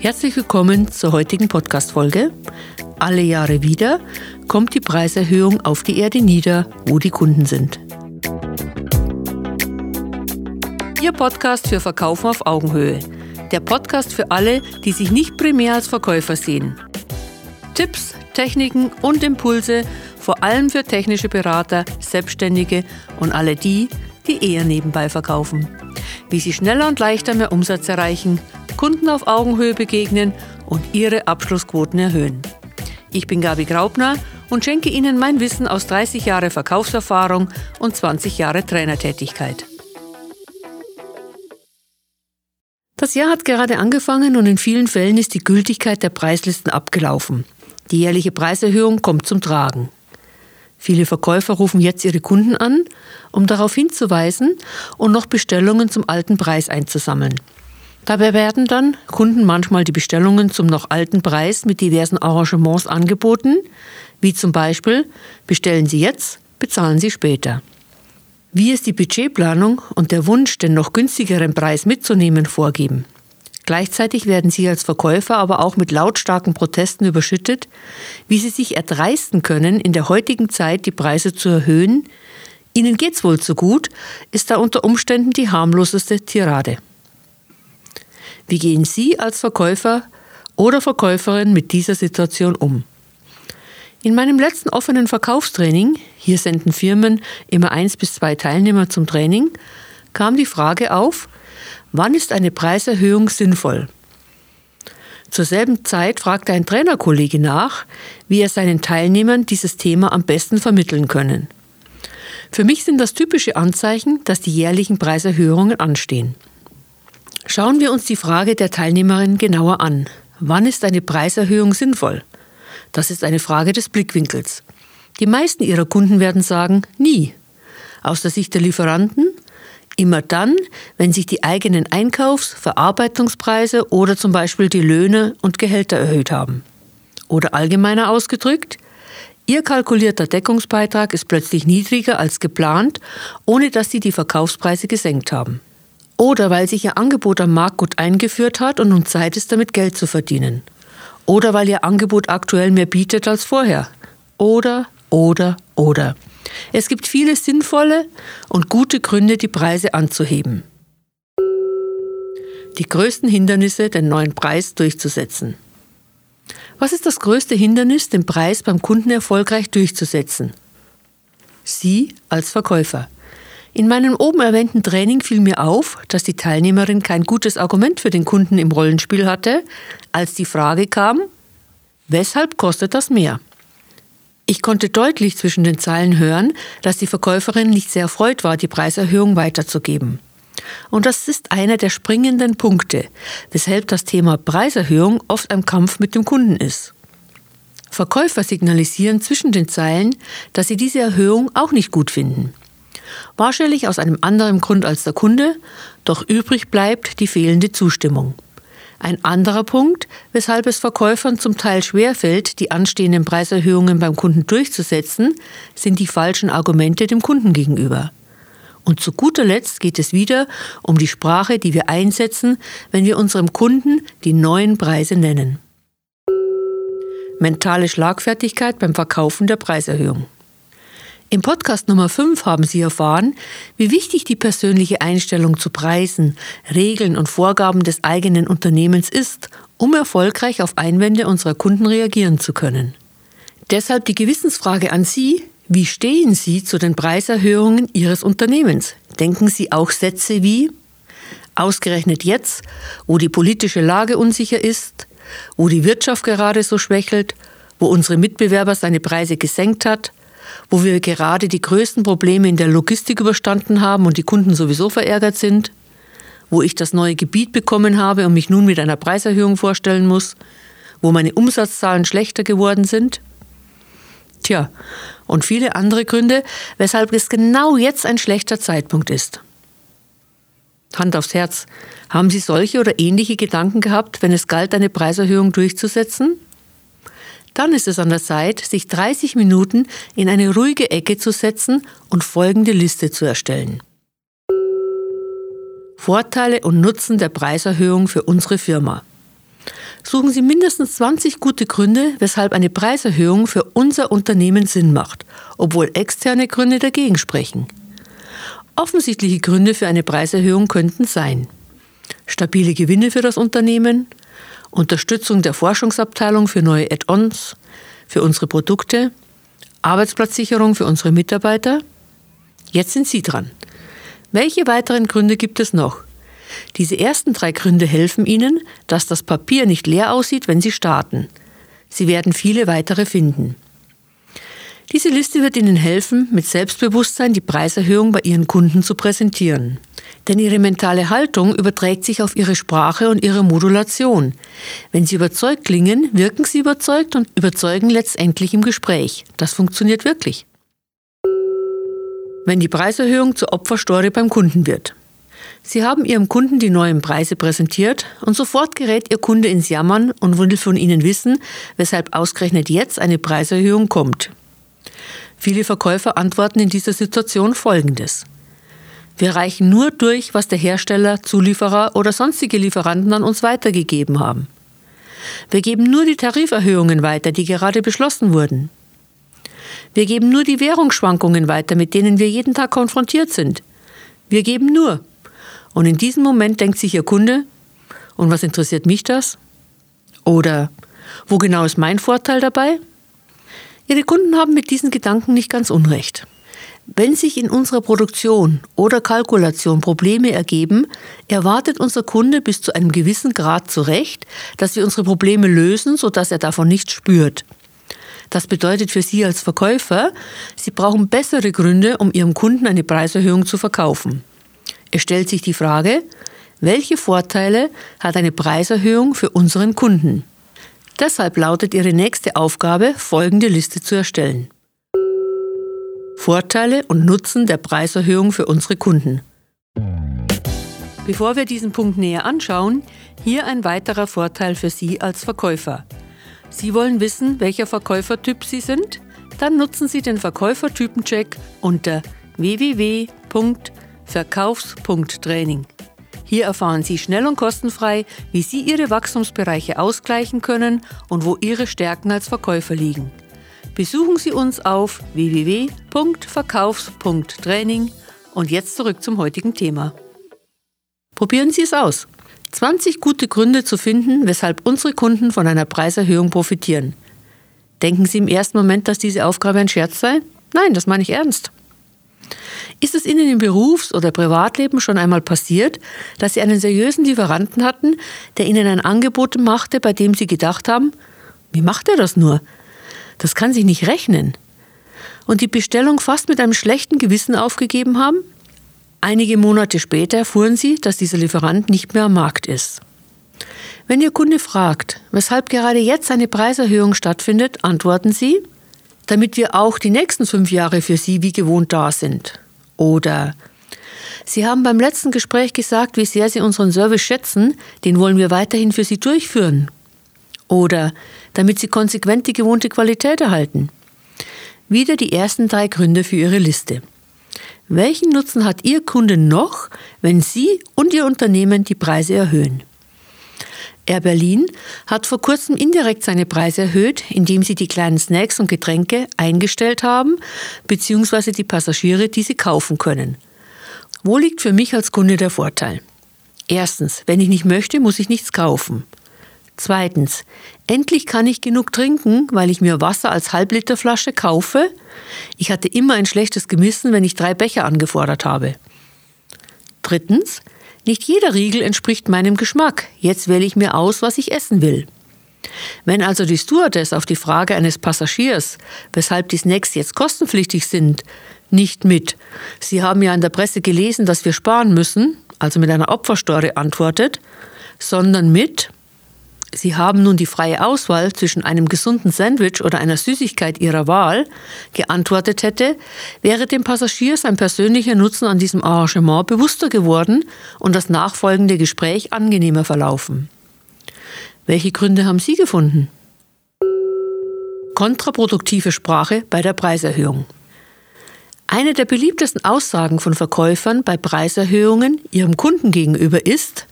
Herzlich willkommen zur heutigen Podcast-Folge. Alle Jahre wieder kommt die Preiserhöhung auf die Erde nieder, wo die Kunden sind. Ihr Podcast für Verkaufen auf Augenhöhe. Der Podcast für alle, die sich nicht primär als Verkäufer sehen. Tipps, Techniken und Impulse, vor allem für technische Berater, Selbstständige und alle die, die eher nebenbei verkaufen. Wie sie schneller und leichter mehr Umsatz erreichen, Kunden auf Augenhöhe begegnen und ihre Abschlussquoten erhöhen. Ich bin Gabi Graubner und schenke Ihnen mein Wissen aus 30 Jahre Verkaufserfahrung und 20 Jahre Trainertätigkeit. Das Jahr hat gerade angefangen und in vielen Fällen ist die Gültigkeit der Preislisten abgelaufen. Die jährliche Preiserhöhung kommt zum Tragen. Viele Verkäufer rufen jetzt ihre Kunden an, um darauf hinzuweisen und noch Bestellungen zum alten Preis einzusammeln. Dabei werden dann Kunden manchmal die Bestellungen zum noch alten Preis mit diversen Arrangements angeboten, wie zum Beispiel bestellen Sie jetzt, bezahlen Sie später. Wie es die Budgetplanung und der Wunsch, den noch günstigeren Preis mitzunehmen, vorgeben. Gleichzeitig werden Sie als Verkäufer aber auch mit lautstarken Protesten überschüttet, wie Sie sich erdreisten können, in der heutigen Zeit die Preise zu erhöhen. Ihnen geht's wohl zu gut, ist da unter Umständen die harmloseste Tirade. Wie gehen Sie als Verkäufer oder Verkäuferin mit dieser Situation um? In meinem letzten offenen Verkaufstraining, hier senden Firmen immer eins bis zwei Teilnehmer zum Training, kam die Frage auf, Wann ist eine Preiserhöhung sinnvoll? Zur selben Zeit fragte ein Trainerkollege nach, wie er seinen Teilnehmern dieses Thema am besten vermitteln können. Für mich sind das typische Anzeichen, dass die jährlichen Preiserhöhungen anstehen. Schauen wir uns die Frage der Teilnehmerin genauer an. Wann ist eine Preiserhöhung sinnvoll? Das ist eine Frage des Blickwinkels. Die meisten ihrer Kunden werden sagen, nie. Aus der Sicht der Lieferanten Immer dann, wenn sich die eigenen Einkaufs-, Verarbeitungspreise oder zum Beispiel die Löhne und Gehälter erhöht haben. Oder allgemeiner ausgedrückt, Ihr kalkulierter Deckungsbeitrag ist plötzlich niedriger als geplant, ohne dass Sie die Verkaufspreise gesenkt haben. Oder weil sich Ihr Angebot am Markt gut eingeführt hat und nun Zeit ist, damit Geld zu verdienen. Oder weil Ihr Angebot aktuell mehr bietet als vorher. Oder, oder, oder. Es gibt viele sinnvolle und gute Gründe, die Preise anzuheben. Die größten Hindernisse, den neuen Preis durchzusetzen. Was ist das größte Hindernis, den Preis beim Kunden erfolgreich durchzusetzen? Sie als Verkäufer. In meinem oben erwähnten Training fiel mir auf, dass die Teilnehmerin kein gutes Argument für den Kunden im Rollenspiel hatte, als die Frage kam, weshalb kostet das mehr? Ich konnte deutlich zwischen den Zeilen hören, dass die Verkäuferin nicht sehr erfreut war, die Preiserhöhung weiterzugeben. Und das ist einer der springenden Punkte, weshalb das Thema Preiserhöhung oft ein Kampf mit dem Kunden ist. Verkäufer signalisieren zwischen den Zeilen, dass sie diese Erhöhung auch nicht gut finden. Wahrscheinlich aus einem anderen Grund als der Kunde, doch übrig bleibt die fehlende Zustimmung. Ein anderer Punkt, weshalb es Verkäufern zum Teil schwerfällt, die anstehenden Preiserhöhungen beim Kunden durchzusetzen, sind die falschen Argumente dem Kunden gegenüber. Und zu guter Letzt geht es wieder um die Sprache, die wir einsetzen, wenn wir unserem Kunden die neuen Preise nennen. Mentale Schlagfertigkeit beim Verkaufen der Preiserhöhung. Im Podcast Nummer 5 haben Sie erfahren, wie wichtig die persönliche Einstellung zu Preisen, Regeln und Vorgaben des eigenen Unternehmens ist, um erfolgreich auf Einwände unserer Kunden reagieren zu können. Deshalb die Gewissensfrage an Sie, wie stehen Sie zu den Preiserhöhungen Ihres Unternehmens? Denken Sie auch Sätze wie Ausgerechnet jetzt, wo die politische Lage unsicher ist, wo die Wirtschaft gerade so schwächelt, wo unsere Mitbewerber seine Preise gesenkt hat, wo wir gerade die größten Probleme in der Logistik überstanden haben und die Kunden sowieso verärgert sind, wo ich das neue Gebiet bekommen habe und mich nun mit einer Preiserhöhung vorstellen muss, wo meine Umsatzzahlen schlechter geworden sind. Tja, und viele andere Gründe, weshalb es genau jetzt ein schlechter Zeitpunkt ist. Hand aufs Herz, haben Sie solche oder ähnliche Gedanken gehabt, wenn es galt, eine Preiserhöhung durchzusetzen? Dann ist es an der Zeit, sich 30 Minuten in eine ruhige Ecke zu setzen und folgende Liste zu erstellen. Vorteile und Nutzen der Preiserhöhung für unsere Firma. suchen Sie mindestens 20 gute Gründe, weshalb eine Preiserhöhung für unser Unternehmen Sinn macht, obwohl externe Gründe dagegen sprechen. Offensichtliche Gründe für eine Preiserhöhung könnten sein stabile Gewinne für das Unternehmen, Unterstützung der Forschungsabteilung für neue Add-ons, für unsere Produkte, Arbeitsplatzsicherung für unsere Mitarbeiter. Jetzt sind Sie dran. Welche weiteren Gründe gibt es noch? Diese ersten drei Gründe helfen Ihnen, dass das Papier nicht leer aussieht, wenn Sie starten. Sie werden viele weitere finden. Diese Liste wird Ihnen helfen, mit Selbstbewusstsein die Preiserhöhung bei Ihren Kunden zu präsentieren. Denn Ihre mentale Haltung überträgt sich auf Ihre Sprache und Ihre Modulation. Wenn Sie überzeugt klingen, wirken Sie überzeugt und überzeugen letztendlich im Gespräch. Das funktioniert wirklich. Wenn die Preiserhöhung zur Opferstory beim Kunden wird. Sie haben Ihrem Kunden die neuen Preise präsentiert und sofort gerät Ihr Kunde ins Jammern und will von Ihnen wissen, weshalb ausgerechnet jetzt eine Preiserhöhung kommt. Viele Verkäufer antworten in dieser Situation Folgendes. Wir reichen nur durch, was der Hersteller, Zulieferer oder sonstige Lieferanten an uns weitergegeben haben. Wir geben nur die Tariferhöhungen weiter, die gerade beschlossen wurden. Wir geben nur die Währungsschwankungen weiter, mit denen wir jeden Tag konfrontiert sind. Wir geben nur. Und in diesem Moment denkt sich Ihr Kunde, und was interessiert mich das? Oder wo genau ist mein Vorteil dabei? Ihre Kunden haben mit diesen Gedanken nicht ganz unrecht. Wenn sich in unserer Produktion oder Kalkulation Probleme ergeben, erwartet unser Kunde bis zu einem gewissen Grad zurecht, dass wir unsere Probleme lösen, sodass er davon nichts spürt. Das bedeutet für Sie als Verkäufer, Sie brauchen bessere Gründe, um Ihrem Kunden eine Preiserhöhung zu verkaufen. Es stellt sich die Frage, welche Vorteile hat eine Preiserhöhung für unseren Kunden? Deshalb lautet Ihre nächste Aufgabe, folgende Liste zu erstellen. Vorteile und Nutzen der Preiserhöhung für unsere Kunden. Bevor wir diesen Punkt näher anschauen, hier ein weiterer Vorteil für Sie als Verkäufer. Sie wollen wissen, welcher Verkäufertyp Sie sind? Dann nutzen Sie den Verkäufertypencheck unter www.verkaufs.training. Hier erfahren Sie schnell und kostenfrei, wie Sie Ihre Wachstumsbereiche ausgleichen können und wo Ihre Stärken als Verkäufer liegen. Besuchen Sie uns auf www.verkaufs.training und jetzt zurück zum heutigen Thema. Probieren Sie es aus. 20 gute Gründe zu finden, weshalb unsere Kunden von einer Preiserhöhung profitieren. Denken Sie im ersten Moment, dass diese Aufgabe ein Scherz sei? Nein, das meine ich ernst. Ist es Ihnen im Berufs- oder Privatleben schon einmal passiert, dass Sie einen seriösen Lieferanten hatten, der Ihnen ein Angebot machte, bei dem Sie gedacht haben, wie macht er das nur? Das kann sich nicht rechnen. Und die Bestellung fast mit einem schlechten Gewissen aufgegeben haben? Einige Monate später erfuhren sie, dass dieser Lieferant nicht mehr am Markt ist. Wenn Ihr Kunde fragt, weshalb gerade jetzt eine Preiserhöhung stattfindet, antworten Sie, damit wir auch die nächsten fünf Jahre für Sie wie gewohnt da sind. Oder Sie haben beim letzten Gespräch gesagt, wie sehr Sie unseren Service schätzen, den wollen wir weiterhin für Sie durchführen. Oder damit Sie konsequent die gewohnte Qualität erhalten. Wieder die ersten drei Gründe für Ihre Liste. Welchen Nutzen hat Ihr Kunde noch, wenn Sie und Ihr Unternehmen die Preise erhöhen? Air Berlin hat vor kurzem indirekt seine Preise erhöht, indem sie die kleinen Snacks und Getränke eingestellt haben, beziehungsweise die Passagiere diese kaufen können. Wo liegt für mich als Kunde der Vorteil? Erstens, wenn ich nicht möchte, muss ich nichts kaufen. Zweitens, endlich kann ich genug trinken, weil ich mir Wasser als Halbliterflasche kaufe. Ich hatte immer ein schlechtes Gewissen, wenn ich drei Becher angefordert habe. Drittens, nicht jeder Riegel entspricht meinem Geschmack. Jetzt wähle ich mir aus, was ich essen will. Wenn also die Stewardess auf die Frage eines Passagiers, weshalb die Snacks jetzt kostenpflichtig sind, nicht mit, Sie haben ja in der Presse gelesen, dass wir sparen müssen, also mit einer Opfersteuer antwortet, sondern mit, Sie haben nun die freie Auswahl zwischen einem gesunden Sandwich oder einer Süßigkeit Ihrer Wahl, geantwortet hätte, wäre dem Passagier sein persönlicher Nutzen an diesem Arrangement bewusster geworden und das nachfolgende Gespräch angenehmer verlaufen. Welche Gründe haben Sie gefunden? Kontraproduktive Sprache bei der Preiserhöhung. Eine der beliebtesten Aussagen von Verkäufern bei Preiserhöhungen ihrem Kunden gegenüber ist,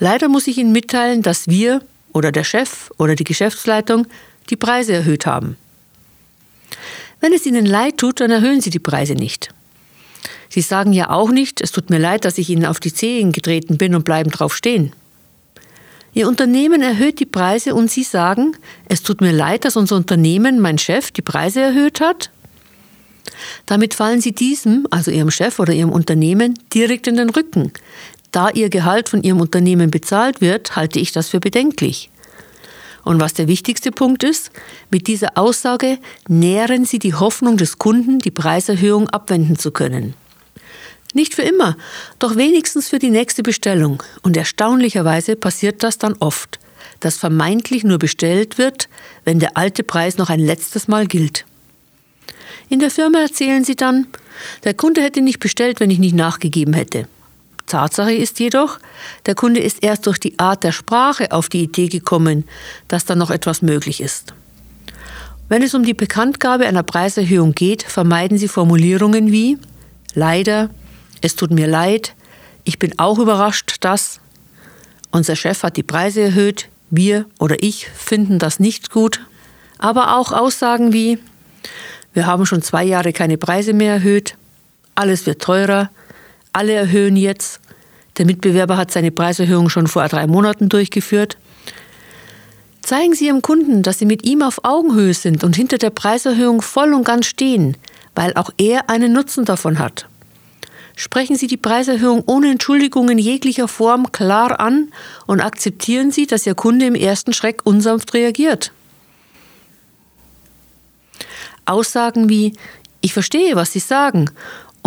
leider muss ich Ihnen mitteilen, dass wir oder der Chef oder die Geschäftsleitung die Preise erhöht haben. Wenn es Ihnen leid tut, dann erhöhen Sie die Preise nicht. Sie sagen ja auch nicht, es tut mir leid, dass ich Ihnen auf die Zehen getreten bin und bleiben drauf stehen. Ihr Unternehmen erhöht die Preise und Sie sagen, es tut mir leid, dass unser Unternehmen, mein Chef, die Preise erhöht hat? Damit fallen Sie diesem, also Ihrem Chef oder Ihrem Unternehmen, direkt in den Rücken. Da Ihr Gehalt von Ihrem Unternehmen bezahlt wird, halte ich das für bedenklich. Und was der wichtigste Punkt ist, mit dieser Aussage nähren Sie die Hoffnung des Kunden, die Preiserhöhung abwenden zu können. Nicht für immer, doch wenigstens für die nächste Bestellung. Und erstaunlicherweise passiert das dann oft, dass vermeintlich nur bestellt wird, wenn der alte Preis noch ein letztes Mal gilt. In der Firma erzählen sie dann, der Kunde hätte nicht bestellt, wenn ich nicht nachgegeben hätte. Tatsache ist jedoch, der Kunde ist erst durch die Art der Sprache auf die Idee gekommen, dass da noch etwas möglich ist. Wenn es um die Bekanntgabe einer Preiserhöhung geht, vermeiden Sie Formulierungen wie leider, es tut mir leid, ich bin auch überrascht, dass unser Chef hat die Preise erhöht, wir oder ich finden das nicht gut, aber auch Aussagen wie wir haben schon zwei Jahre keine Preise mehr erhöht, alles wird teurer, alle erhöhen jetzt, der Mitbewerber hat seine Preiserhöhung schon vor drei Monaten durchgeführt. Zeigen Sie Ihrem Kunden, dass Sie mit ihm auf Augenhöhe sind und hinter der Preiserhöhung voll und ganz stehen, weil auch er einen Nutzen davon hat. Sprechen Sie die Preiserhöhung ohne Entschuldigungen jeglicher Form klar an und akzeptieren Sie, dass Ihr Kunde im ersten Schreck unsanft reagiert. Aussagen wie Ich verstehe, was Sie sagen.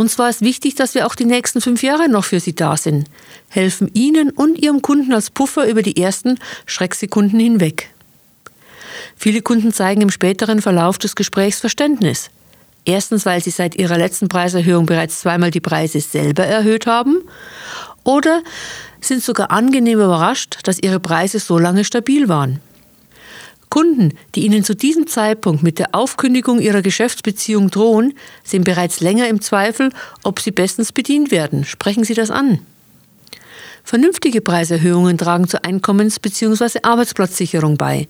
Und zwar ist wichtig, dass wir auch die nächsten fünf Jahre noch für Sie da sind, helfen Ihnen und Ihrem Kunden als Puffer über die ersten Schrecksekunden hinweg. Viele Kunden zeigen im späteren Verlauf des Gesprächs Verständnis. Erstens, weil sie seit ihrer letzten Preiserhöhung bereits zweimal die Preise selber erhöht haben oder sind sogar angenehm überrascht, dass ihre Preise so lange stabil waren. Kunden, die Ihnen zu diesem Zeitpunkt mit der Aufkündigung Ihrer Geschäftsbeziehung drohen, sind bereits länger im Zweifel, ob Sie bestens bedient werden. Sprechen Sie das an. Vernünftige Preiserhöhungen tragen zur Einkommens- bzw. Arbeitsplatzsicherung bei.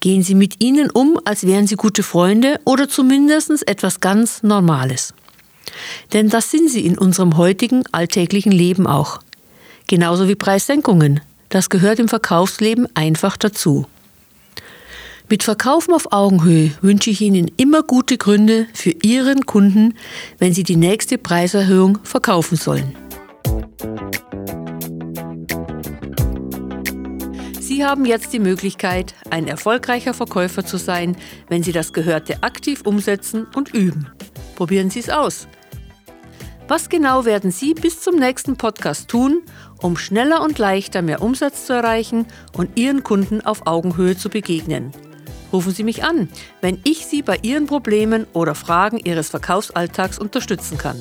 Gehen Sie mit ihnen um, als wären Sie gute Freunde oder zumindest etwas ganz Normales. Denn das sind sie in unserem heutigen alltäglichen Leben auch. Genauso wie Preissenkungen. Das gehört im Verkaufsleben einfach dazu. Mit Verkaufen auf Augenhöhe wünsche ich Ihnen immer gute Gründe für Ihren Kunden, wenn Sie die nächste Preiserhöhung verkaufen sollen. Sie haben jetzt die Möglichkeit, ein erfolgreicher Verkäufer zu sein, wenn Sie das Gehörte aktiv umsetzen und üben. Probieren Sie es aus. Was genau werden Sie bis zum nächsten Podcast tun, um schneller und leichter mehr Umsatz zu erreichen und Ihren Kunden auf Augenhöhe zu begegnen? Rufen Sie mich an, wenn ich Sie bei Ihren Problemen oder Fragen Ihres Verkaufsalltags unterstützen kann.